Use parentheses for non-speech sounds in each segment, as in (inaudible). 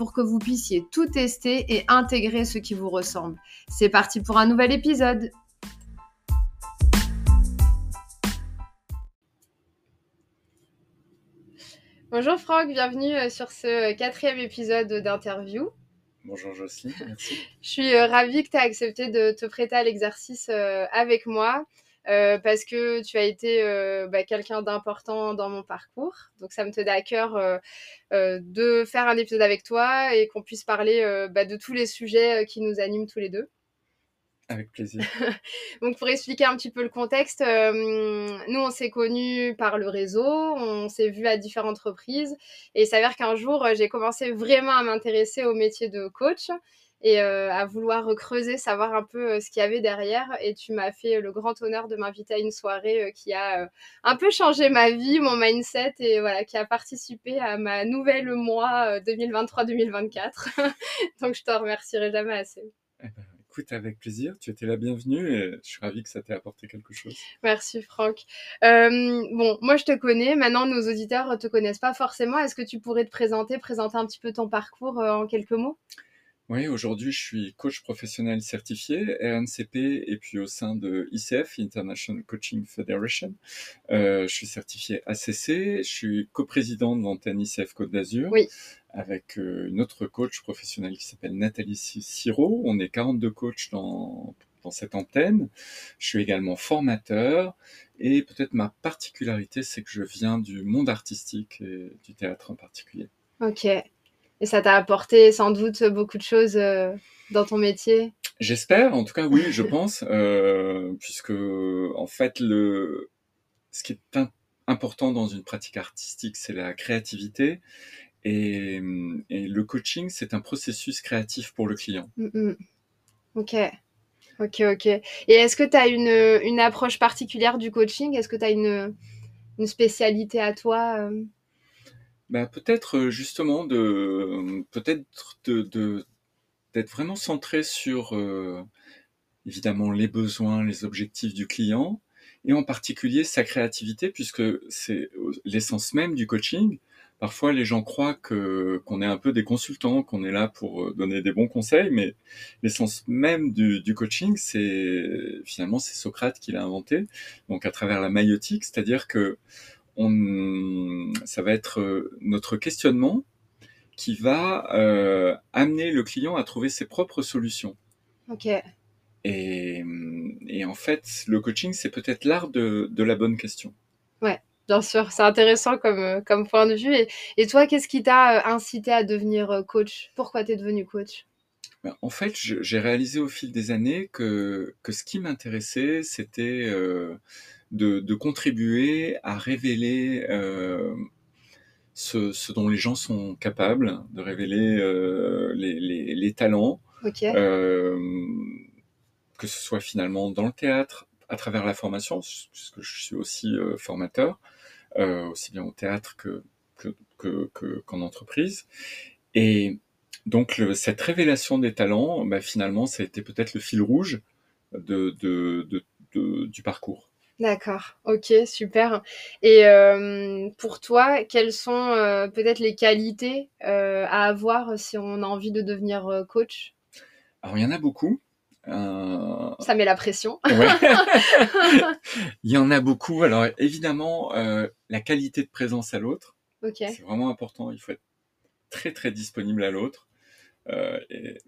pour que vous puissiez tout tester et intégrer ce qui vous ressemble. C'est parti pour un nouvel épisode. Bonjour Franck, bienvenue euh, sur ce quatrième épisode d'interview. Bonjour Jocelyne, merci. Je suis euh, ravie que tu aies accepté de te prêter à l'exercice euh, avec moi. Euh, parce que tu as été euh, bah, quelqu'un d'important dans mon parcours. Donc ça me tenait à cœur euh, de faire un épisode avec toi et qu'on puisse parler bah, de tous les sujets qui nous animent tous les deux. Avec plaisir. (laughs) Donc pour expliquer un petit peu le contexte, nous on s'est connus par le réseau, on s'est vus à différentes reprises et il s'avère qu'un jour j'ai commencé vraiment à m'intéresser au métier de coach et euh, à vouloir creuser, savoir un peu euh, ce qu'il y avait derrière. Et tu m'as fait le grand honneur de m'inviter à une soirée euh, qui a un peu changé ma vie, mon mindset et voilà, qui a participé à ma nouvelle moi 2023-2024. (laughs) Donc je te remercierai jamais assez. Eh ben, écoute, avec plaisir. Tu étais la bienvenue et je suis ravie que ça t'ait apporté quelque chose. Merci Franck. bon, moi je te connais. Maintenant, nos auditeurs te connaissent pas forcément. Est-ce que tu pourrais te présenter, présenter un petit peu ton parcours en quelques mots? Oui, aujourd'hui, je suis coach professionnel certifié, RNCP, et puis au sein de ICF, International Coaching Federation. Euh, je suis certifié ACC, je suis coprésident de l'antenne ICF Côte d'Azur, oui. avec euh, une autre coach professionnelle qui s'appelle Nathalie Siro. On est 42 coachs dans, dans cette antenne. Je suis également formateur, et peut-être ma particularité, c'est que je viens du monde artistique et du théâtre en particulier. Ok. Et ça t'a apporté sans doute beaucoup de choses euh, dans ton métier? J'espère, en tout cas oui, je pense, euh, puisque en fait le ce qui est important dans une pratique artistique, c'est la créativité et, et le coaching, c'est un processus créatif pour le client. Mm, mm. Ok. Ok, ok. Et est-ce que tu as une, une, approche particulière du coaching? Est-ce que tu as une, une, spécialité à toi euh? Bah, peut-être euh, justement de peut-être de, d'être vraiment centré sur euh, évidemment les besoins, les objectifs du client et en particulier sa créativité puisque c'est l'essence même du coaching. Parfois, les gens croient que qu'on est un peu des consultants, qu'on est là pour euh, donner des bons conseils, mais l'essence même du, du coaching, c'est finalement c'est Socrate qui l'a inventé, donc à travers la maïotique, c'est-à-dire que on, ça va être euh, notre questionnement qui va euh, amener le client à trouver ses propres solutions. Ok. Et, et en fait, le coaching, c'est peut-être l'art de, de, la bonne question. Ouais, bien sûr, c'est intéressant comme, euh, comme point de vue. Et, et toi, qu'est-ce qui t'a incité à devenir coach? Pourquoi tu es devenu coach? Ben, en fait, j'ai réalisé au fil des années que, que ce qui m'intéressait, c'était euh, de, de, contribuer à révéler euh, ce, ce, dont les gens sont capables, de révéler euh, les, les, les, talents, okay. euh, que ce soit finalement dans le théâtre, à travers la formation, puisque je suis aussi euh, formateur, euh, aussi bien au théâtre que qu'en que, que, entreprise. Et donc le, cette révélation des talents, bah, finalement, ça a été peut-être le fil rouge de, de, de, de du parcours. D'accord, ok, super. Et euh, pour toi, quelles sont euh, peut-être les qualités euh, à avoir si on a envie de devenir euh, coach? Alors, il y en a beaucoup. Euh... Ça met la pression. Ouais. (laughs) il y en a beaucoup. Alors, évidemment, euh, la qualité de présence à l'autre. Okay. C'est vraiment important. Il faut être très, très disponible à l'autre. et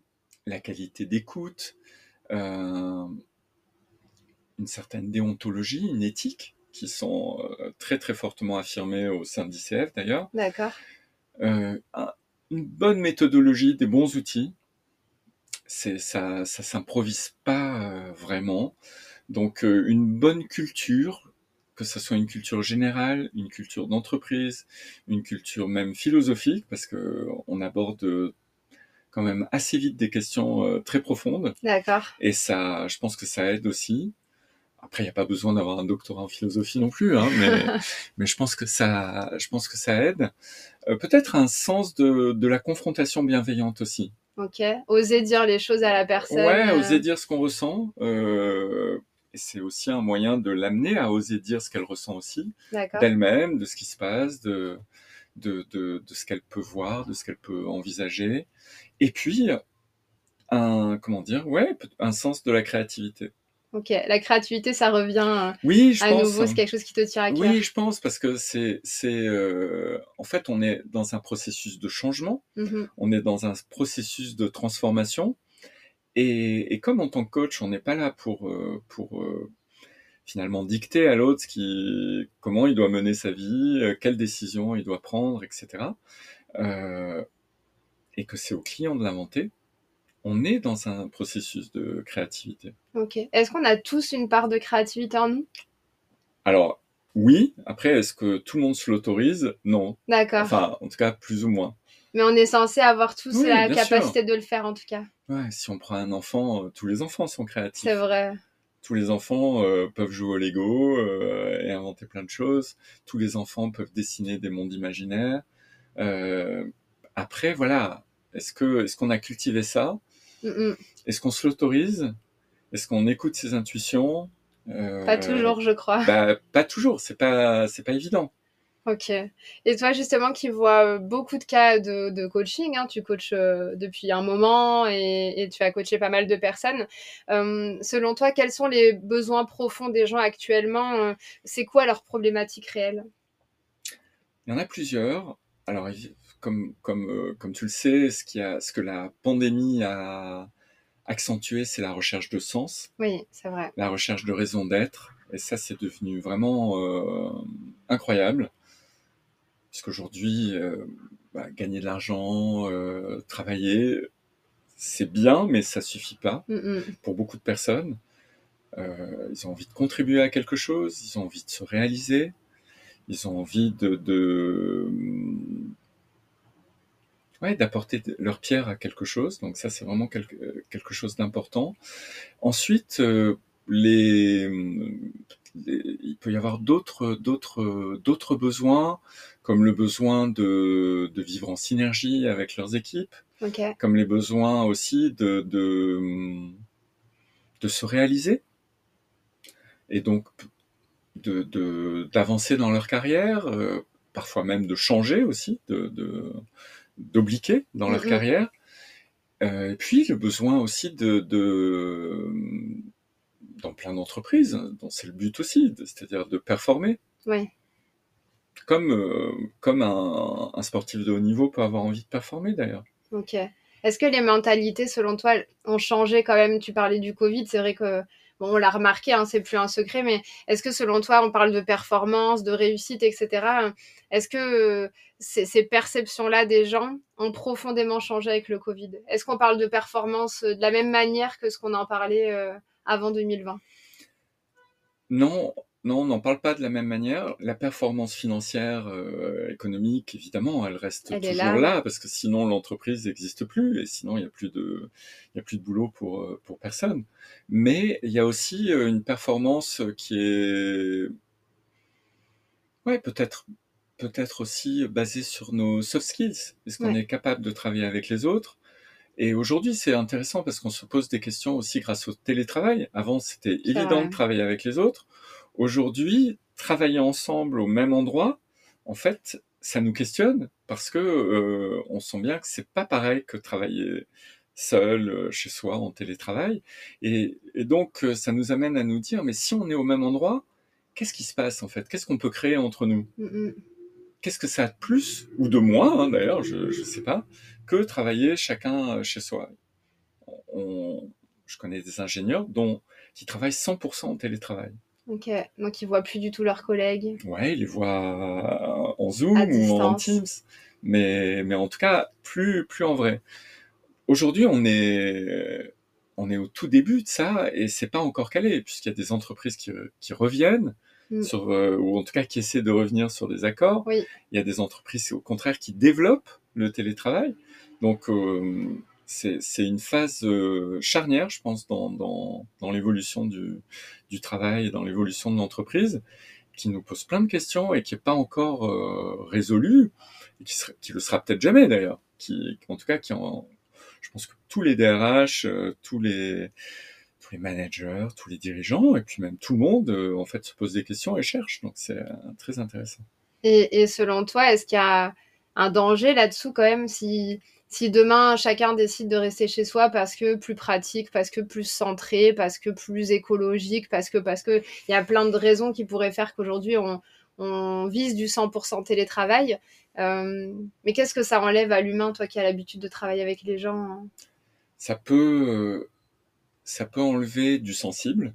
la qualité d'écoute une certaine déontologie, une éthique, qui sont euh, très très fortement affirmées au sein d'ICF d'ailleurs. D'accord. Euh, une bonne méthodologie, des bons outils. C'est ça, ça s'improvise pas euh, vraiment. Donc une bonne culture, que ce soit une culture générale, une culture d'entreprise, une culture même philosophique, parce que on aborde quand même assez vite des questions très profondes. D'accord. Et ça, je pense que ça aide aussi. Après, il n'y a pas besoin d'avoir un doctorat en philosophie non plus, hein, mais, (laughs) mais je pense que ça, je pense que ça aide. Euh, Peut-être un sens de, de la confrontation bienveillante aussi. Ok. Oser dire les choses à la personne. Ouais, euh, oser dire ce qu'on ressent. Euh, c'est aussi un moyen de l'amener à oser dire ce qu'elle ressent aussi, d'elle-même, de ce qui se passe, de, de, de, de ce qu'elle peut voir, de ce qu'elle peut envisager. Et puis, un, comment dire, ouais, un sens de la créativité. Ok. La créativité, ça revient euh, Oui, je à pense. nouveau. C'est quelque chose qui te tient à cœur. Oui, je pense parce que c'est, c'est, euh, en fait, on est dans un processus de changement, Mhm. on est dans un processus de transformation, et, et comme en tant que coach, on n'est pas là pour, euh, pour euh, finalement dicter à l'autre qui, comment il doit mener sa vie, quelles décisions il doit prendre, etc. Et que c'est au client de l'inventer. On est dans un processus de créativité. Ok. Est-ce qu'on a tous une part de créativité en nous? Alors, oui, après, est-ce que tout le monde se l'autorise? Non. D'accord. Enfin, en tout cas, plus ou moins. Mais on est censé avoir tous Oui, la capacité de le faire, en tout cas. Ouais, si on prend un enfant, euh, tous les enfants sont créatifs. C'est vrai. Tous les enfants euh, peuvent jouer au Lego euh, et inventer plein de choses. Tous les enfants peuvent dessiner des mondes imaginaires. Après, voilà, est-ce que est-ce qu'on a cultivé ça? Est-ce qu'on se l'autorise? Est-ce qu'on écoute ses intuitions? Euh, Pas toujours, je crois. Bah, pas toujours. C'est pas c'est pas évident. Ok. Et toi, justement, qui vois euh, beaucoup de cas de, de coaching, hein, tu coaches euh, depuis un moment et, et tu as coaché pas mal de personnes. Euh, selon toi, quels sont les besoins profonds des gens actuellement? C'est quoi leurs problématiques réelles Il y en a plusieurs. Alors, comme, comme, euh, comme tu le sais, ce, qui a, ce que la pandémie a accentué, c'est la recherche de sens, Oui, c'est vrai. la recherche de raison d'être. Et ça, c'est devenu vraiment euh, incroyable. Puisqu'aujourd'hui, euh, bah, gagner de l'argent, euh, travailler, c'est bien, mais ça suffit pas Mm-mm. pour beaucoup de personnes. Ils ont envie de contribuer à quelque chose, ils ont envie de se réaliser, ils ont envie de, de ouais, d'apporter leur pierre à quelque chose. Donc ça, c'est vraiment quelque, euh, quelque chose d'important. Ensuite, euh, les, les- il peut y avoir d'autres, d'autres, d'autres besoins, comme le besoin de, de vivre en synergie avec leurs équipes comme les besoins aussi de, de, de se réaliser et donc de, de- d'avancer dans leur carrière, euh, parfois même de changer aussi, de, de, d'obliquer dans leur carrière. Euh, et puis le besoin aussi de, de dans plein d'entreprises, dont c'est le but aussi, c'est-à-dire de performer, Oui. comme, euh, comme un, un sportif de haut niveau peut avoir envie de performer d'ailleurs. Ok. Est-ce que les mentalités, selon toi, ont changé quand même? Tu parlais du Covid, c'est vrai que bon, on l'a remarqué, hein, c'est plus un secret, mais est-ce que selon toi, on parle de performance, de réussite, etc. Est-ce que ces, ces perceptions-là des gens ont profondément changé avec le Covid? Est-ce qu'on parle de performance euh, de la même manière que ce qu'on en parlait euh, avant 2020 Non, non, on n'en parle pas de la même manière. La performance financière, euh, économique, évidemment, elle reste Elle toujours là. là, parce que sinon l'entreprise n'existe plus et sinon il n'y a plus de, il y a plus de boulot pour euh, pour personne. Mais il y a aussi euh, une performance qui est, ouais, peut-être peut-être aussi basée sur nos soft skills. Est-ce qu'on Ouais. est capable de travailler avec les autres? Et aujourd'hui, c'est intéressant parce qu'on se pose des questions aussi grâce au télétravail. Avant, c'était évident de travailler avec les autres. Aujourd'hui, travailler ensemble au même endroit, en fait, ça nous questionne parce que euh, on sent bien que c'est pas pareil que travailler seul euh, chez soi en télétravail. Et, et donc, euh, ça nous amène à nous dire, mais si on est au même endroit, qu'est-ce qui se passe en fait? Qu'est-ce qu'on peut créer entre nous? Mm, mm. Qu'est-ce que ça a de plus ou de moins hein, d'ailleurs, je ne sais pas, que travailler chacun euh, chez soi? On- Je connais des ingénieurs dont qui travaillent 100% en télétravail. Ok. Donc ils voient plus du tout leurs collègues. Ouais, ils les voient en Zoom ou en. Teams, mais, mais en tout cas, plus, plus en vrai. Aujourd'hui, on est, on est au tout début de ça et c'est pas encore calé, puisqu'il y a des entreprises qui, qui reviennent, Mm. sur, euh, ou en tout cas qui essaient de revenir sur des accords. Oui. Il y a des entreprises, au contraire, qui développent le télétravail. Donc, euh, c'est une phase charnière, je pense, dans, dans, dans l'évolution du, du travail, dans l'évolution de l'entreprise, qui nous pose plein de questions et qui n'est pas encore résolue, et qui, sera, qui le sera peut-être jamais d'ailleurs, qui, en tout cas, qui en, je pense que tous les DRH, tous les tous les managers, tous les dirigeants, et puis même tout le monde, en fait, se pose des questions et cherche. Donc c'est très intéressant. Et, et selon toi, est-ce qu'il y a un danger là-dessous quand même si, si demain chacun décide de rester chez soi parce que plus pratique, parce que plus centré, parce que plus écologique, parce que parce que il y a plein de raisons qui pourraient faire qu'aujourd'hui on, on vise du 100% télétravail. Euh, mais qu'est-ce que ça enlève à l'humain, toi qui as l'habitude de travailler avec les gens hein? Ça peut ça peut enlever du sensible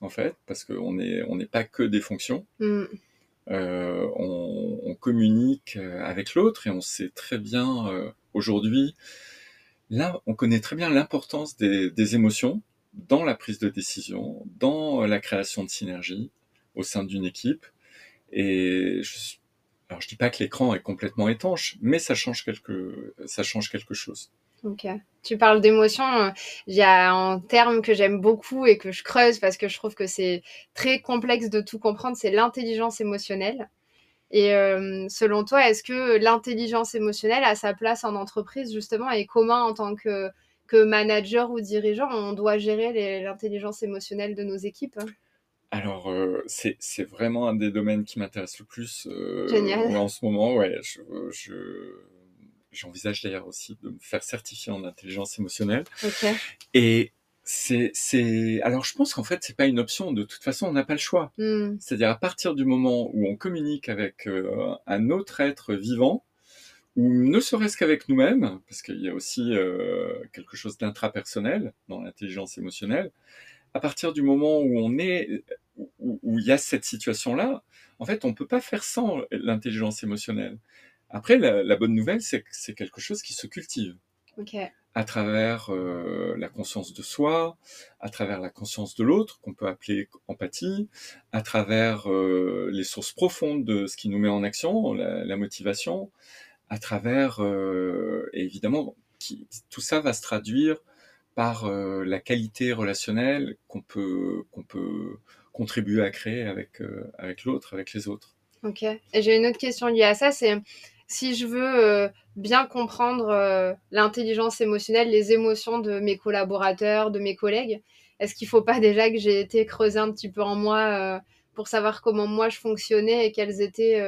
en fait parce qu'on n'est on n'est pas que des fonctions. mmh. Euh, on, on, communique euh, avec l'autre et on sait très bien euh, aujourd'hui, là, on connaît très bien l'importance des, des, émotions dans la prise de décision, dans la création de synergie au sein d'une équipe. Et je, alors je dis pas que l'écran est complètement étanche, mais ça change quelque, ça change quelque chose. Ok. Tu parles d'émotion. Euh, il y a un terme que j'aime beaucoup et que je creuse parce que je trouve que c'est très complexe de tout comprendre, c'est l'intelligence émotionnelle. Et euh, selon toi, est-ce que l'intelligence émotionnelle a sa place en entreprise justement et comment en tant que, que manager ou dirigeant on doit gérer l'intelligence émotionnelle de nos équipes? Alors, euh, c'est vraiment un des domaines qui m'intéresse le plus euh, Génial. en ce moment. Ouais, je, je J'envisage d'ailleurs aussi de me faire certifier en intelligence émotionnelle. Okay. Et c'est, c'est, alors je pense qu'en fait c'est pas une option. De toute façon, on n'a pas le choix. Mm. C'est-à-dire à partir du moment où on communique avec euh, un autre être vivant, ou ne serait-ce qu'avec nous-mêmes, parce qu'il y a aussi euh, quelque chose d'intrapersonnel dans l'intelligence émotionnelle. À partir du moment où on est, où, où il y a cette situation-là, en fait, on peut pas faire sans l'intelligence émotionnelle. Après, la, la bonne nouvelle, c'est que c'est quelque chose qui se cultive. Okay. À travers euh, la conscience de soi, à travers la conscience de l'autre, qu'on peut appeler empathie, à travers euh, les sources profondes de ce qui nous met en action, la, la motivation, à travers, euh, et évidemment, qui, tout ça va se traduire par la qualité relationnelle qu'on peut, qu'on peut contribuer à créer avec, avec l'autre, avec les autres. Ok. Et j'ai une autre question liée à ça, c'est si je veux euh, bien comprendre euh, l'intelligence émotionnelle, les émotions de mes collaborateurs, de mes collègues, est-ce qu'il ne faut pas déjà que j'ai été creuser un petit peu en moi euh, pour savoir comment moi je fonctionnais et quelles étaient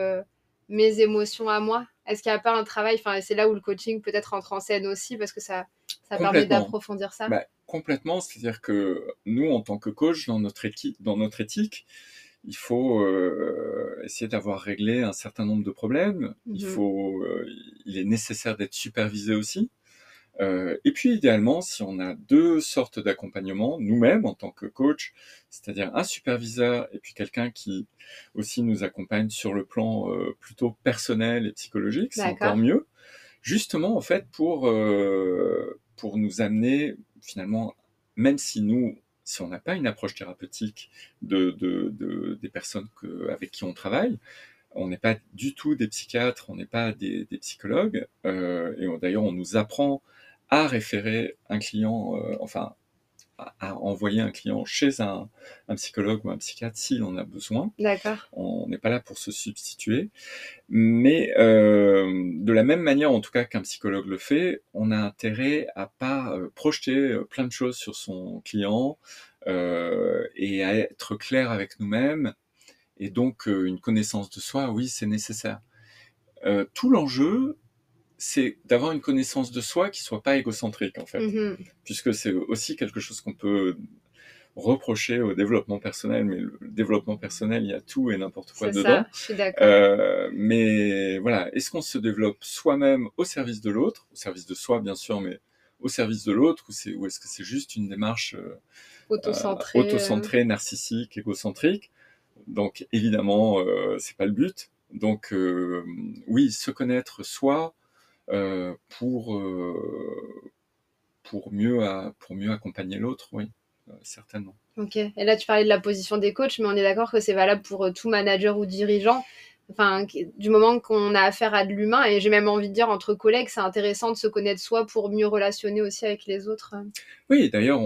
mes émotions à moi? Est-ce qu'il n'y a pas un travail, enfin c'est là où le coaching peut-être entre en scène aussi parce que ça, ça permet d'approfondir ça. Bah, Complètement, c'est-à-dire que nous en tant que coach dans notre dans notre éthique il faut euh, essayer d'avoir réglé un certain nombre de problèmes. Mhm. Il faut, euh, il est nécessaire d'être supervisé aussi. Euh, et puis idéalement, si on a deux sortes d'accompagnement, nous-mêmes en tant que coach, c'est-à-dire un superviseur et puis quelqu'un qui aussi nous accompagne sur le plan plutôt personnel et psychologique, c'est encore mieux. Justement, en fait, pour pour nous amener finalement, même si nous si on n'a pas une approche thérapeutique de, de, de, des personnes que, avec qui on travaille, on n'est pas du tout des psychiatres, on n'est pas des, psychologues, euh, et d'ailleurs on nous apprend à référer un client, euh, enfin à, envoyer un client chez un, un psychologue ou un psychiatre s'il en a besoin. D'accord. On n'est pas là pour se substituer, mais euh, de la même manière, en tout cas qu'un psychologue le fait, on a intérêt à pas euh, projeter euh, plein de choses sur son client euh, et à être clair avec nous-mêmes. Et donc, une connaissance de soi, oui, c'est nécessaire. Tout l'enjeu, c'est d'avoir une connaissance de soi qui soit pas égocentrique, en fait Mhm. puisque c'est aussi quelque chose qu'on peut reprocher au développement personnel, mais le développement personnel, il y a tout et n'importe quoi dedans. ça, je suis d'accord. Euh, mais voilà, est-ce qu'on se développe soi-même au service de l'autre, au service de soi bien sûr, mais au service de l'autre, ou, est-ce que c'est juste une démarche euh, euh, autocentrée, narcissique, égocentrique? Donc évidemment, euh, c'est pas le but. Donc euh, oui, se connaître soi euh, pour euh, pour mieux à- pour mieux accompagner l'autre, oui, euh, certainement. Ok. Et là, tu parlais de la position des coachs, mais on est d'accord que c'est valable pour euh, tout manager ou dirigeant. enfin, du moment qu'on a affaire à de l'humain, et j'ai même envie de dire entre collègues, c'est intéressant de se connaître soi pour mieux relationner aussi avec les autres. Oui, d'ailleurs,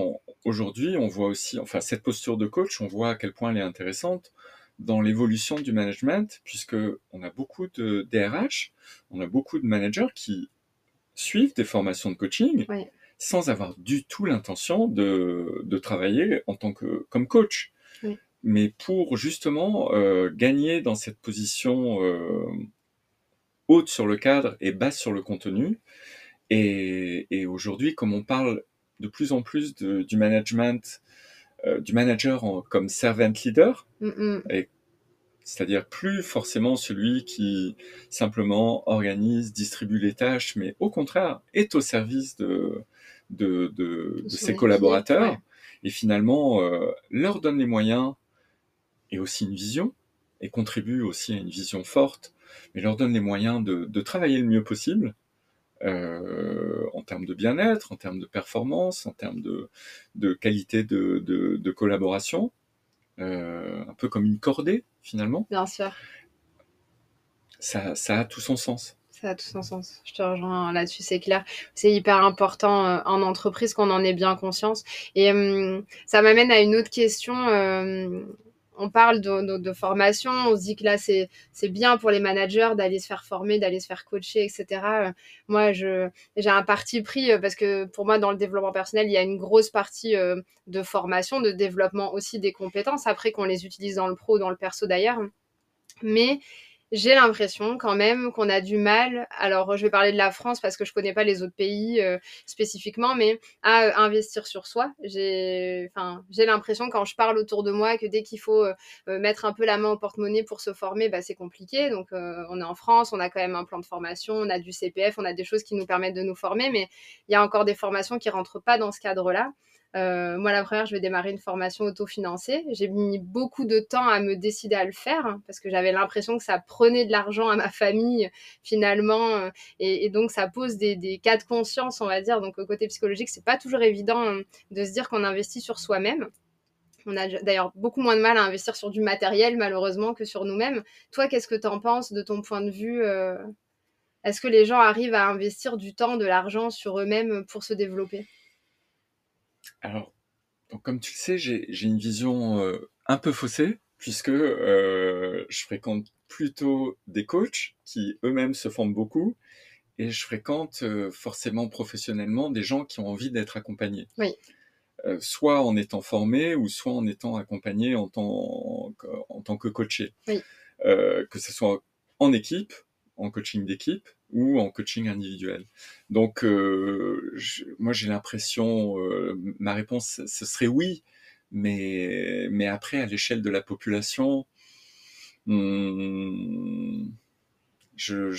aujourd'hui, on voit aussi, enfin, cette posture de coach, on voit à quel point elle est intéressante dans l'évolution du management, puisque on a beaucoup de DRH, on a beaucoup de managers qui suivent des formations de coaching sans avoir du tout l'intention de, de, travailler en tant que comme coach. Mais pour justement euh, gagner dans cette position euh, haute sur le cadre et basse sur le contenu. Et, et aujourd'hui, comme on parle de plus en plus de, du management, euh, du manager en, comme servant leader, c'est-à-dire plus forcément celui qui simplement organise, distribue les tâches, mais au contraire est au service de, de, de, de ses collaborateurs. et finalement euh, leur donne les moyens et aussi une vision et contribue aussi à une vision forte, mais leur donne les moyens de, de travailler le mieux possible en termes de bien-être, en termes de performance, en termes de, de qualité de, de collaboration, euh, un peu comme une cordée finalement. Bien sûr. Ça, ça a tout son sens. Ça a tout son sens. Je te rejoins là-dessus, c'est clair. C'est hyper important euh, en entreprise qu'on en ait bien conscience. Et euh, ça m'amène à une autre question. Euh, on parle de, formation, on se dit que là, c'est bien pour les managers d'aller se faire former, d'aller se faire coacher, etc. Moi, j'ai un parti pris parce que pour moi, dans le développement personnel, il y a une grosse partie de formation, de développement aussi des compétences, après qu'on les utilise dans le pro, dans le perso d'ailleurs. Mais j'ai l'impression quand même qu'on a du mal, alors je vais parler de la France parce que je connais pas les autres pays euh, spécifiquement, mais à euh, investir sur soi. J'ai l'impression quand je parle autour de moi que dès qu'il faut euh, mettre un peu la main au porte-monnaie pour se former, bah, c'est compliqué. Donc on est en France, on a quand même un plan de formation, on a du CPF, on a des choses qui nous permettent de nous former, mais il y a encore des formations qui rentrent pas dans ce cadre-là. Euh, moi, la première, je vais démarrer une formation autofinancée. J'ai mis beaucoup de temps à me décider à le faire hein, parce que j'avais l'impression que ça prenait de l'argent à ma famille finalement, euh, et, donc ça pose des, cas de conscience, on va dire. Donc, au côté psychologique, c'est pas toujours évident hein, de se dire qu'on investit sur soi-même. On a d'ailleurs beaucoup moins de mal à investir sur du matériel, malheureusement, que sur nous-mêmes. Toi, qu'est-ce que tu en penses de ton point de vue euh, Est-ce que les gens arrivent à investir du temps, de l'argent sur eux-mêmes pour se développer? Alors, comme tu le sais, j'ai une vision euh, un peu faussée, puisque euh, je fréquente plutôt des coachs qui eux-mêmes se forment beaucoup, et je fréquente euh, forcément professionnellement des gens qui ont envie d'être accompagnés. Oui. soit en étant formés, ou soit en étant accompagnés en tant, en tant que coaché. Oui. que ce soit en équipe, en coaching d'équipe, ou en coaching individuel. Donc, euh, moi, j'ai l'impression, euh, ma réponse, ce serait oui, mais, mais après, à l'échelle de la population, hmm, je,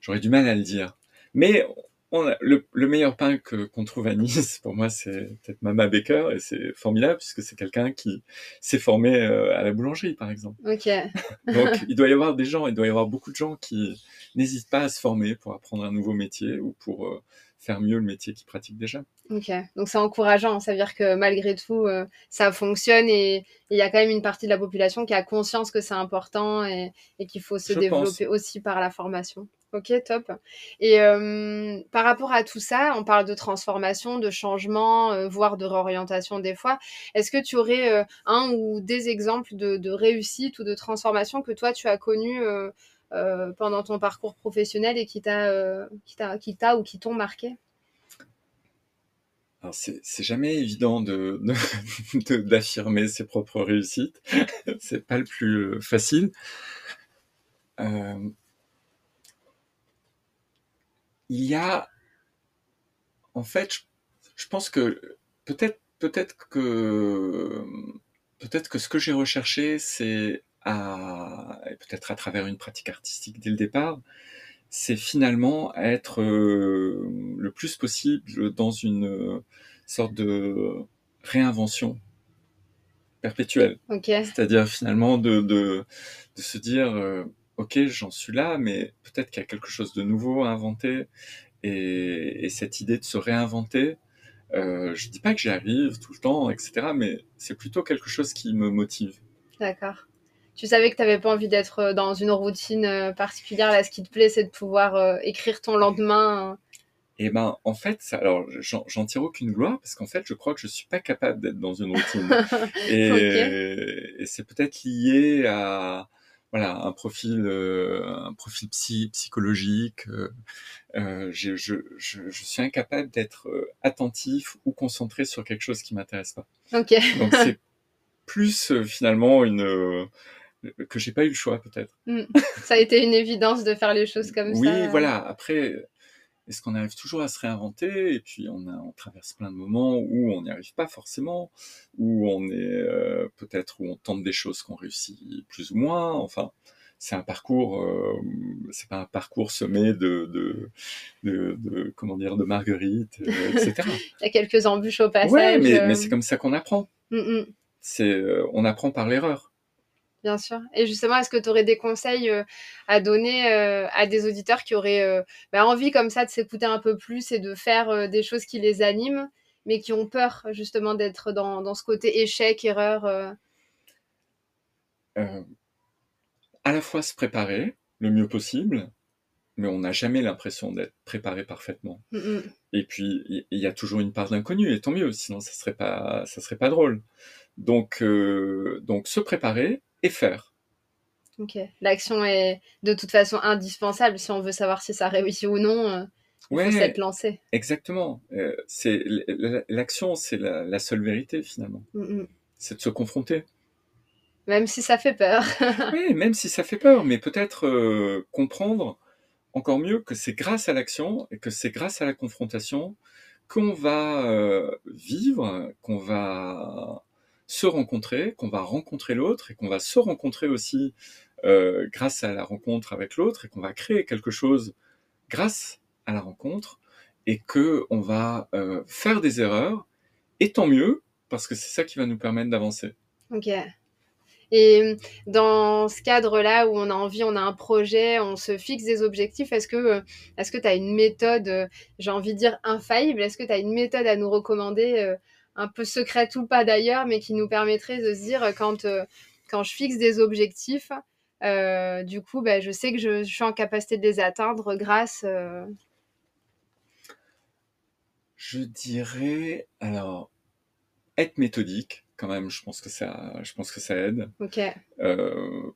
j'aurais du mal à le dire. Mais le, meilleur pain que qu'on trouve à Nice, pour moi, c'est peut-être Mama Baker, et c'est formidable puisque c'est quelqu'un qui s'est formé euh, à la boulangerie, par exemple. Ok. (laughs) Donc, (laughs) il doit y avoir des gens, il doit y avoir beaucoup de gens qui n'hésitent pas à se former pour apprendre un nouveau métier ou pour euh, faire mieux le métier qu'ils pratiquent déjà. Ok, donc c'est encourageant, ça veut dire que malgré tout, euh, ça fonctionne et il y a quand même une partie de la population qui a conscience que c'est important et, qu'il faut se développer aussi par la formation. Ok, top. Et euh, par rapport à tout ça, on parle de transformation, de changement, euh, voire de réorientation des fois. Est-ce que tu aurais euh, un ou des exemples de, réussite ou de transformation que toi tu as connu pendant ton parcours professionnel et qui t'a, qui t'a, ou qui t'ont marqué? Alors c'est jamais évident (laughs) de d'affirmer ses propres réussites. (laughs) c'est pas le plus facile. Il y a, en fait, je, pense que peut-être, peut-être que, peut-être que ce que j'ai recherché, c'est à, peut-être à travers une pratique artistique dès le départ, c'est finalement être euh, le plus possible dans une sorte de réinvention perpétuelle. C'est-à-dire finalement de, de, de, se dire, euh, ok, j'en suis là, mais peut-être qu'il y a quelque chose de nouveau à inventer. Et, cette idée de se réinventer, euh, je dis pas que j'y arrive tout le temps, etc., mais c'est plutôt quelque chose qui me motive. D'accord. tu savais que tu n'avais pas envie d'être dans une routine particulière. Là, ce qui te plaît, c'est de pouvoir écrire ton lendemain. Et eh ben, en fait, alors, j'en tire aucune gloire parce qu'en fait, je crois que je suis pas capable d'être dans une routine. (laughs) et, et c'est peut-être lié à, voilà, un profil, euh, un profil psy, psychologique. Euh, euh je, je, je, je, suis incapable d'être attentif ou concentré sur quelque chose qui m'intéresse pas. Ok. Donc (laughs) c'est plus finalement une que j'ai pas eu le choix peut-être. Hmm. Ça a été une évidence de faire les choses comme ça. Oui, voilà. Après, est-ce qu'on arrive toujours à se réinventer? Et puis on, a, on traverse plein de moments où on n'y arrive pas forcément, où on est euh, peut-être où on tente des choses qu'on réussit plus ou moins. Enfin, c'est un parcours, euh, c'est pas un parcours semé de, de, de, de comment dire, de marguerite, euh, etc. (laughs) Il y a quelques embûches au passage. Ouais, mais, mais c'est comme ça qu'on apprend. Mm, mm. C'est, on apprend par l'erreur. Bien sûr. Et justement, est-ce que tu aurais des conseils euh, à donner euh, à des auditeurs qui auraient euh, bah, envie comme ça de s'écouter un peu plus et de faire des choses qui les animent, mais qui ont peur justement d'être dans, dans, ce côté échec, erreur À la fois se préparer le mieux possible, mais on n'a jamais l'impression d'être préparé parfaitement. Mmh. Et puis, il y, a toujours une part d'inconnu, et tant mieux, sinon ça serait pas, ça serait pas drôle. Donc, donc se préparer, et faire. Ok. L'action est de toute façon indispensable si on veut savoir si ça réussit ou non. Euh, il faut s'être lancé. Exactement. Euh, c'est l'action, c'est la, seule vérité finalement. Mm, mm. C'est de se confronter. Même si ça fait peur. (laughs) oui, même si ça fait peur, mais peut-être euh, comprendre encore mieux que c'est grâce à l'action et que c'est grâce à la confrontation qu'on va vivre, qu'on va se rencontrer, qu'on va rencontrer l'autre et qu'on va se rencontrer aussi euh, grâce à la rencontre avec l'autre et qu'on va créer quelque chose grâce à la rencontre et que on va euh, faire des erreurs et tant mieux parce que c'est ça qui va nous permettre d'avancer. Ok. Et dans ce cadre-là où on a envie, on a un projet, on se fixe des objectifs, est-ce que est-ce que tu as une méthode, j'ai envie de dire infaillible, est-ce que tu as une méthode à nous recommander euh, un peu secrète ou pas d'ailleurs, mais qui nous permettrait de se dire quand, euh, quand je fixe des objectifs, euh, du coup, bah, je sais que je, suis en capacité de les atteindre grâce. Euh, je dirais, alors, être méthodique, quand même, je pense que ça, je pense que ça aide. Ok.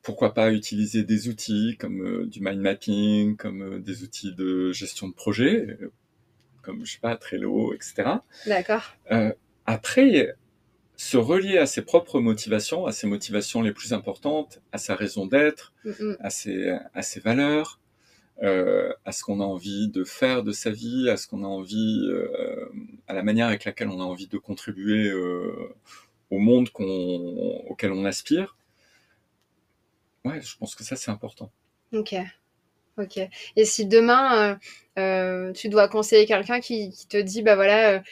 pourquoi pas utiliser des outils comme du mind mapping, comme des outils de gestion de projet, comme je sais pas Trello, etc. D'accord. Après, se relier à ses propres motivations, à ses motivations les plus importantes, à sa raison d'être, à, ses, à ses valeurs, euh, à ce qu'on a envie de faire de sa vie, à ce qu'on a envie, euh, à la manière avec laquelle on a envie de contribuer euh, au monde auquel on aspire. Ouais, je pense que ça c'est important. Ok. Ok. Et si demain tu dois conseiller quelqu'un qui, qui, te dit, bah voilà,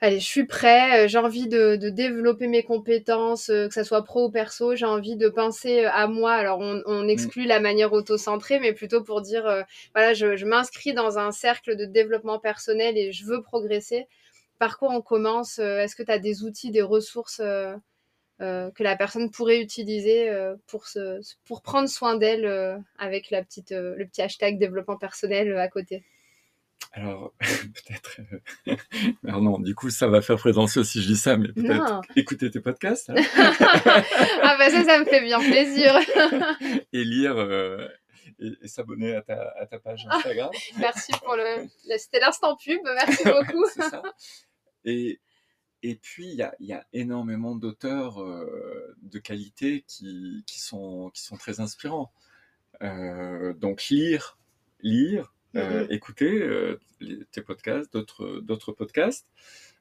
allez, je suis prêt, euh, j'ai envie de, développer mes compétences, euh, que ça soit pro ou perso, j'ai envie de penser euh, à moi. Alors, on, mm. exclut la manière auto-centrée, mais plutôt pour dire, voilà, je, m'inscris dans un cercle de développement personnel et je veux progresser. Par quoi on commence Est-ce que tu as des outils, des ressources que la personne pourrait utiliser pour, se, pour prendre soin d'elle avec la petite, le petit hashtag développement personnel à côté? Alors, (laughs) peut-être. Euh, (laughs) non, du coup, ça va faire prétentieux si je dis ça, mais peut-être écouter tes podcasts. Hein. (laughs) ah, bah ça, ça me fait bien plaisir. et lire euh, et, s'abonner à ta, à ta, page ah, Instagram. merci pour le. C'était l'instant pub, merci beaucoup. ça. Et, et puis, il y a, y a, énormément d'auteurs euh, de qualité qui, qui, sont, qui sont très inspirants. donc, lire, lire, euh, mm-hmm. écouter euh, tes podcasts, d'autres, d'autres podcasts.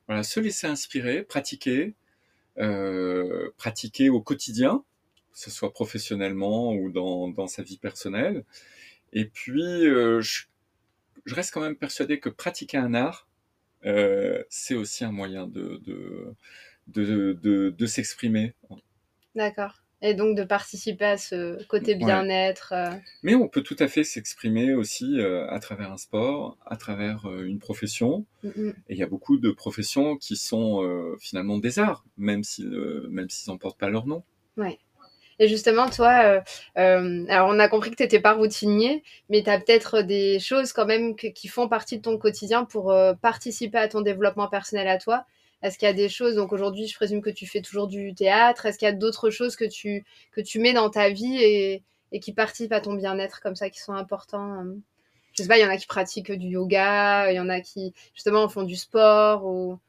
Voilà, se laisser inspirer, pratiquer, euh, pratiquer au quotidien, que ce soit professionnellement ou dans, dans sa vie personnelle. Et puis, je, je, reste quand même persuadé que pratiquer un art, c'est aussi un moyen de, de, de, de, de s'exprimer. D'accord. Et donc de participer à ce côté bien-être. Euh. Mais on peut tout à fait s'exprimer aussi euh, à travers un sport, à travers euh, une profession. Et il y a beaucoup de professions qui sont finalement des arts, même s'ils même s'ils n'en portent pas leur nom. Ouais. Et justement, toi, alors on a compris que tu n'étais pas routinier, mais tu as peut-être des choses quand même qui font partie de ton quotidien pour participer à ton développement personnel à toi. Est-ce qu'il y a des choses, donc aujourd'hui, je présume que tu fais toujours du théâtre. Est-ce qu'il y a d'autres choses que tu, que tu mets dans ta vie et, et qui participent à ton bien-être comme ça, qui sont importants euh? Je sais pas, il y en a qui pratiquent du yoga, il y en a qui, justement, font du sport ou...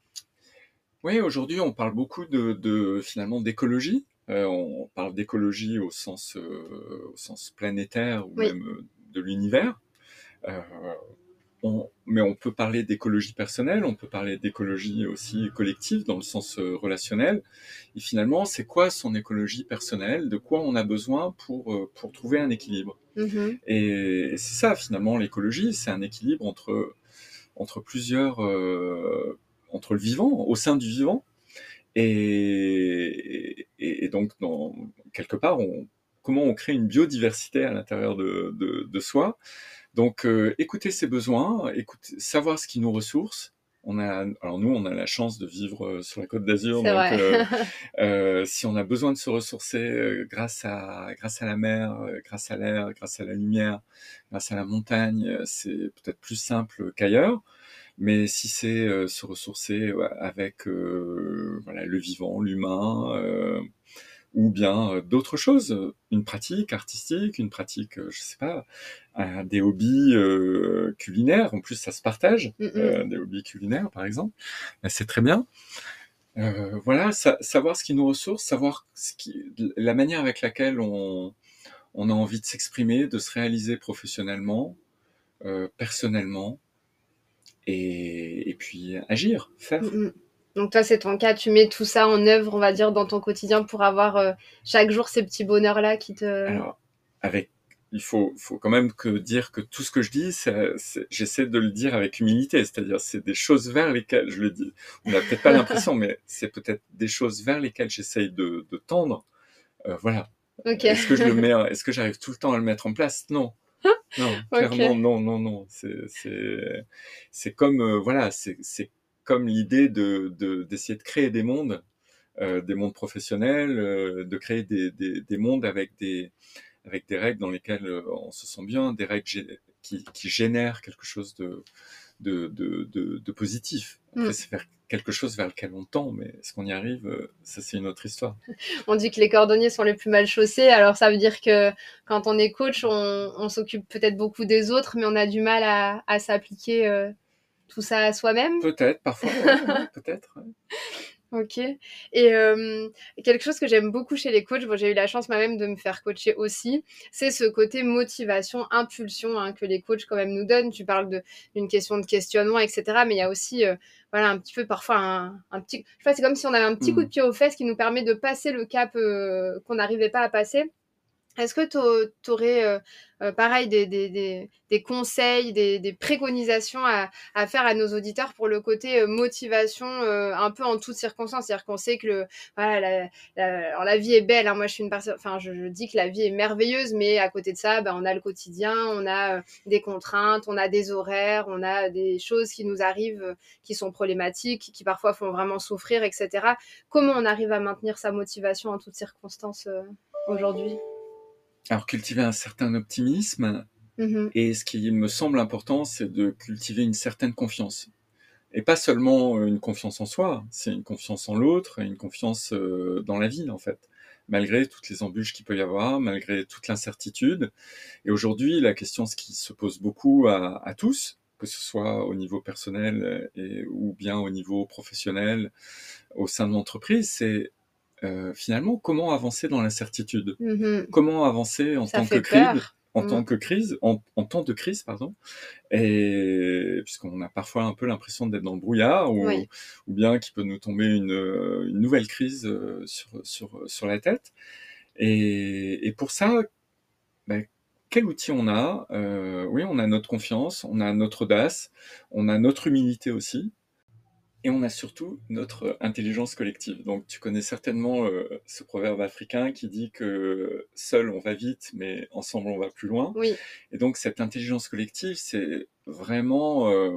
Oui, aujourd'hui, on parle beaucoup de, de finalement d'écologie. Euh, on parle d'écologie au sens, euh, au sens planétaire ou même de l'univers mais on peut parler d'écologie personnelle, on peut parler d'écologie aussi collective dans le sens euh, relationnel. Et finalement, c'est quoi son écologie personnelle? De quoi on a besoin pour, euh, pour trouver un équilibre? Mm-hmm. Et, c'est ça, finalement, l'écologie, c'est un équilibre entre, entre plusieurs... Euh, entre le vivant, au sein du vivant. Et, et, donc, dans, quelque part, on, comment on crée une biodiversité à l'intérieur de, de, de soi? Donc, euh, écouter ses besoins, écouter, savoir ce qui nous ressource. On a, alors nous, on a la chance de vivre euh, sur la Côte d'Azur, donc euh, (laughs) euh, si on a besoin de se ressourcer grâce à grâce à la mer, grâce à l'air, grâce à la lumière, grâce à la montagne, c'est peut-être plus simple qu'ailleurs. Mais si c'est se ressourcer avec voilà, le vivant, l'humain, ou bien euh, d'autres choses, une pratique artistique, une pratique, euh, je sais pas, des hobbies euh, culinaires. En plus, ça se partage, mm, mm. des hobbies culinaires, par exemple. C'est très bien. voilà, savoir ce qui nous ressource, savoir ce qui, la manière avec laquelle on, on a envie de s'exprimer, de se réaliser professionnellement, personnellement, et, et, puis agir, faire. Mm, donc toi, c'est ton cas, tu mets tout ça en œuvre, on va dire, dans ton quotidien pour avoir euh, chaque jour ces petits bonheurs-là qui te... Alors, avec... Il faut, faut quand même que dire que tout ce que je dis, j'essaie de le dire avec humilité, c'est-à-dire c'est des choses vers lesquelles je le dis. On n'a peut-être pas l'impression, mais c'est peut-être des choses vers lesquelles j'essaye de, de, tendre. Euh, voilà. Est-ce que je le mets, est-ce que j'arrive tout le temps à le mettre en place? Non. Non, clairement, non, non, non. C'est comme, euh, voilà, c'est comme l'idée de, d'essayer de, créer des mondes, euh, des mondes professionnels, euh, de créer des, des, des, mondes avec des, avec des règles dans lesquelles euh, on se sent bien, des règles qui, qui génèrent quelque chose de, de, de, de, positif. Après, mm. c'est vers quelque chose vers lequel on tend, mais est-ce qu'on y arrive Ça, c'est une autre histoire. (laughs) On dit que les cordonniers sont les plus mal chaussés, alors ça veut dire que quand on est coach, on, on s'occupe peut-être beaucoup des autres, mais on a du mal à, à s'appliquer tout ça à soi-même Peut-être, parfois, (laughs) peut-être. Ok. Et euh, quelque chose que j'aime beaucoup chez les coachs, bon, j'ai eu la chance moi-même de me faire coacher aussi, c'est ce côté motivation, impulsion hein, que les coachs quand même nous donnent. Tu parles d'une question de questionnement, etc. Mais il y a aussi, euh, voilà, un petit peu parfois un, un petit, je sais pas, c'est comme si on avait un petit coup de pied aux fesses qui nous permet de passer le cap euh, qu'on n'arrivait pas à passer. Est-ce que tu aurais, euh, euh, pareil, des, conseils, des, préconisations à, faire à nos auditeurs pour le côté euh, motivation un peu en toutes circonstances? C'est-à-dire qu'on sait que la vie est belle. Hein. Moi, je suis une personne, enfin, je, dis que la vie est merveilleuse, mais à côté de ça, ben, on a le quotidien, on a des contraintes, on a des horaires, on a des choses qui nous arrivent qui sont problématiques, qui parfois font vraiment souffrir, etc. Comment on arrive à maintenir sa motivation en toutes circonstances aujourd'hui? Alors cultiver un certain optimisme, mm-hmm. et ce qui me semble important, c'est de cultiver une certaine confiance. Et pas seulement une confiance en soi, c'est une confiance en l'autre, et une confiance euh, dans la vie en fait, malgré toutes les embûches qu'il peut y avoir, malgré toute l'incertitude. Et aujourd'hui, la question ce qui se pose beaucoup à, à tous, que ce soit au niveau personnel et, ou bien au niveau professionnel au sein de l'entreprise, c'est euh, finalement, comment avancer dans l'incertitude? Mm-hmm. Comment avancer en tant que crise en tant mm. que crise, en, temps de crise, pardon, et puisqu'on a parfois un peu l'impression d'être dans le brouillard, ou, ou bien qu'il peut nous tomber une, une nouvelle crise euh, sur, sur, sur la tête. Et, et pour ça, ben, quel outil on a? Euh, Oui, on a notre confiance, on a notre audace, on a notre humilité aussi et on a surtout notre intelligence collective. Donc tu connais certainement euh, ce proverbe africain qui dit que seul on va vite, mais ensemble on va plus loin. Oui. Et donc cette intelligence collective, c'est vraiment euh,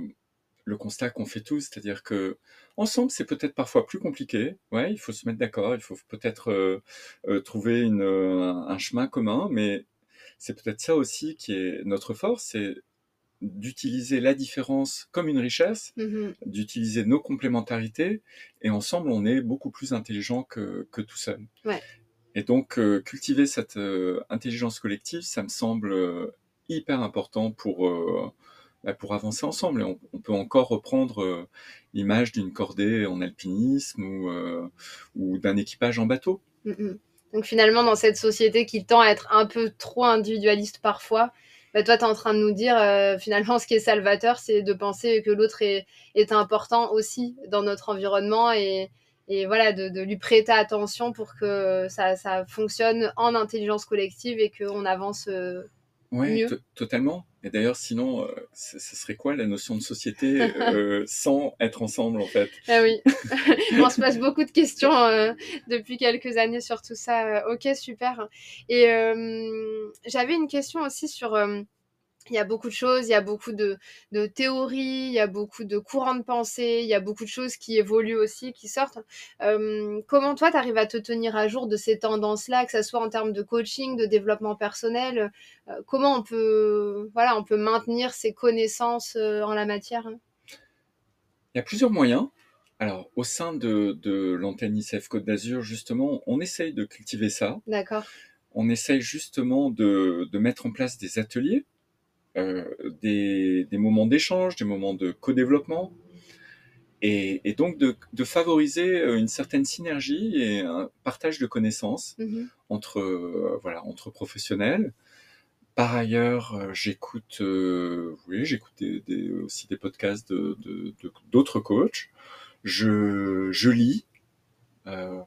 le constat qu'on fait tous, c'est-à-dire que ensemble, c'est peut-être parfois plus compliqué. Ouais, il faut se mettre d'accord, il faut peut-être euh, euh, trouver une, un chemin commun, mais c'est peut-être ça aussi qui est notre force, c'est d'utiliser la différence comme une richesse, Mhm. d'utiliser nos complémentarités, et ensemble, on est beaucoup plus intelligent que, que tout seul. Ouais. Et donc, euh, cultiver cette euh, intelligence collective, ça me semble euh, hyper important pour, bah, pour avancer ensemble. Et on, on peut encore reprendre l'image d'une cordée en alpinisme ou, ou d'un équipage en bateau. Mhm. Donc finalement, dans cette société qui tend à être un peu trop individualiste parfois, bah, toi, tu es en train de nous dire, euh, finalement, (laughs) ce qui est salvateur, c'est de penser que l'autre est, est important aussi dans notre environnement et, et voilà, de, de lui prêter attention pour que ça, ça fonctionne en intelligence collective et qu'on avance. euh, Mieux. to- totalement. Et d'ailleurs, sinon, euh, ce serait quoi la notion de société (laughs) euh, sans être ensemble, en fait? Ah oui, (laughs) on se pose beaucoup de questions euh, depuis quelques années sur tout ça. Euh, Ok, super. Et euh, j'avais une question aussi sur... il y a beaucoup de choses, il y a beaucoup de, de théories, il y a beaucoup de courants de pensée, il y a beaucoup de choses qui évoluent aussi, qui sortent. Euh, comment toi, tu arrives à te tenir à jour de ces tendances-là, que ce soit en termes de coaching, de développement personnel euh, Comment on peut, voilà, on peut maintenir ses connaissances euh, en la matière hein? Il y a plusieurs moyens. Alors, au sein de, de l'antenne ICF Côte d'Azur, justement, on essaye de cultiver ça. D'accord. On essaye justement de, de mettre en place des ateliers, des, des moments d'échange, des moments de co-développement, et, et donc de, de favoriser euh, une certaine synergie et un partage de connaissances Mhm. entre euh, voilà entre professionnels. Par ailleurs, euh, j'écoute euh, oui j'écoute des, des- aussi des podcasts de d'autres coachs. Je je lis. Euh,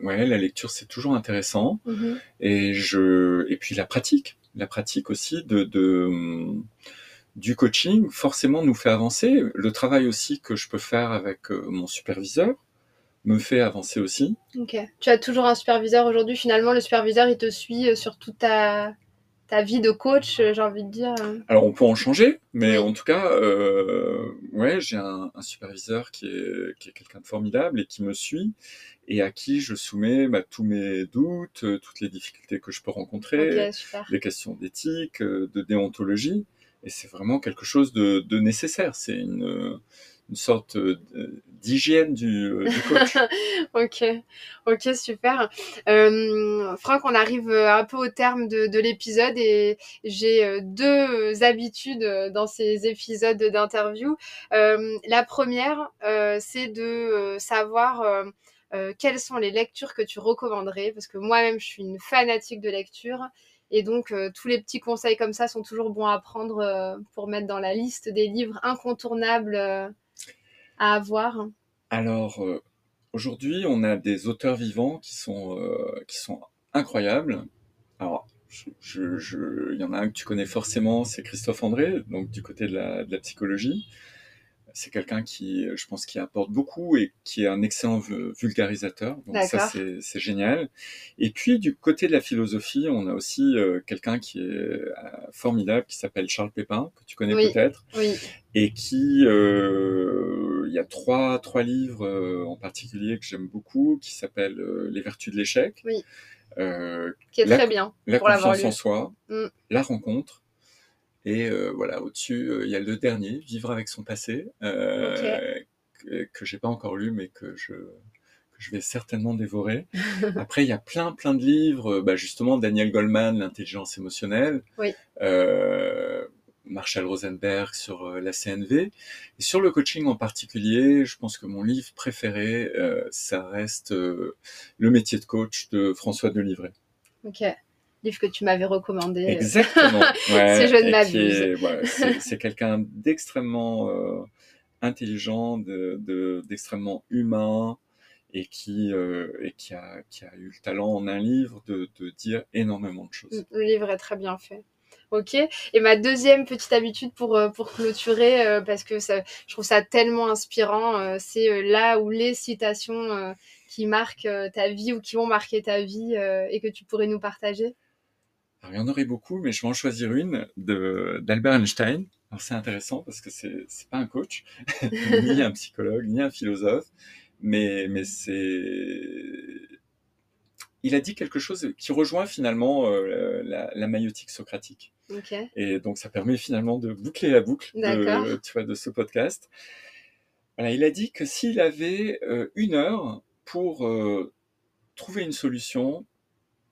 ouais, la lecture c'est toujours intéressant Mhm. et je et puis la pratique, la pratique aussi de, de du coaching forcément nous fait avancer. Le travail aussi que je peux faire avec euh, mon superviseur me fait avancer aussi. Ok. Tu as toujours un superviseur aujourd'hui. Finalement, le superviseur, il te suit euh, sur toute ta, ta vie de coach, euh, j'ai envie de dire. euh. Alors on peut en changer, mais en tout cas, euh, ouais, j'ai un, un superviseur qui est, qui est quelqu'un de formidable et qui me suit et à qui je soumets bah, tous mes doutes, toutes les difficultés que je peux rencontrer, les questions d'éthique, de déontologie, et c'est vraiment quelque chose de, de nécessaire. C'est une, une sorte euh, d'hygiène du, euh, coach. (laughs) Ok, ok, super. Euh, Franck, on arrive un peu au terme de, de l'épisode et j'ai deux habitudes dans ces épisodes d'interview. La première, c'est de savoir quelles sont les lectures que tu recommanderais, parce que moi-même, je suis une fanatique de lecture. Et donc, tous les petits conseils comme ça sont toujours bons à prendre pour mettre dans la liste des livres incontournables à avoir. Alors, euh, aujourd'hui, on a des auteurs vivants qui sont, euh, qui sont incroyables. Alors, je, je- je- il y en a un que tu connais forcément, c'est Christophe André, donc du côté de la, de la psychologie. C'est quelqu'un qui, je pense, qui apporte beaucoup et qui est un excellent vu- vulgarisateur. Donc ça, c'est c'est génial. Et puis, du côté de la philosophie, on a aussi euh, quelqu'un qui est euh, formidable, qui s'appelle Charles Pépin, que tu connais Oui. peut-être Oui, et qui euh, il y a trois trois livres euh, en particulier que j'aime beaucoup qui s'appellent euh, Les vertus de l'échec, Oui. euh, qui est La- très bien La pour confiance en soi, Mm. La rencontre et voilà au-dessus il y a le dernier Vivre avec son passé que, que j'ai pas encore lu mais que je que je vais certainement dévorer. (laughs) Après, il y a plein, plein de livres. Bah, justement, Daniel Goleman, l'intelligence émotionnelle. Oui. Euh, Marshall Rosenberg sur euh, la CNV. Et sur le coaching en particulier, je pense que mon livre préféré, euh, ça reste euh, Le métier de coach de François Delivray. Ok. Livre que tu m'avais recommandé. Exactement. (laughs) Ouais, Si je ne m'abuse. (laughs) c'est quelqu'un d'extrêmement euh, intelligent, de- de- d'extrêmement humain et qui, euh, et qui, a, qui a eu le talent en un livre de, de dire énormément de choses. Le livre est très bien fait. Ok. Et ma deuxième petite habitude pour, euh, pour clôturer, euh, parce que je trouve ça tellement inspirant, euh, c'est là où les citations qui marquent ta vie ou qui ont marqué ta vie et que tu pourrais nous partager. Il y en aurait beaucoup, mais je vais en choisir une d'Albert Einstein. Alors c'est intéressant parce que c'est c'est pas un coach, (laughs) ni un psychologue, ni un philosophe, mais mais c'est il a dit quelque chose qui rejoint finalement euh, la, la, maïotique socratique. Okay. Et donc ça permet finalement de boucler la boucle de, tu vois, de ce podcast. Voilà, il a dit que s'il avait euh, une heure pour euh, trouver une solution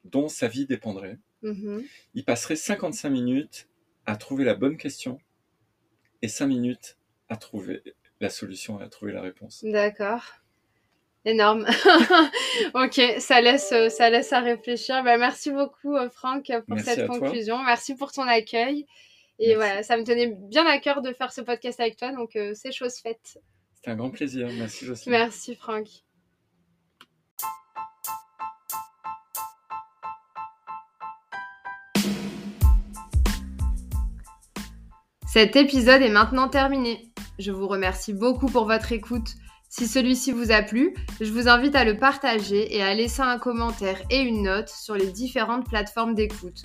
dont sa vie dépendrait, mm-hmm. il passerait 55 minutes à trouver la bonne question et 5 minutes à trouver la solution et à trouver la réponse. D'accord. Énorme. (laughs) ok, ça laisse, ça laisse à réfléchir. Bah, merci beaucoup, euh, Franck, pour cette conclusion. Merci pour ton accueil. Et voilà, ça me tenait bien à cœur de faire ce podcast avec toi, donc euh, c'est chose faite. C'était un grand plaisir. Merci, Jocelyne. Merci, Franck. Cet épisode est maintenant terminé. Je vous remercie beaucoup pour votre écoute. Si celui-ci vous a plu, je vous invite à le partager et à laisser un commentaire et une note sur les différentes plateformes d'écoute.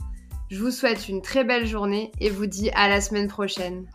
Je vous souhaite une très belle journée et vous dis à la semaine prochaine.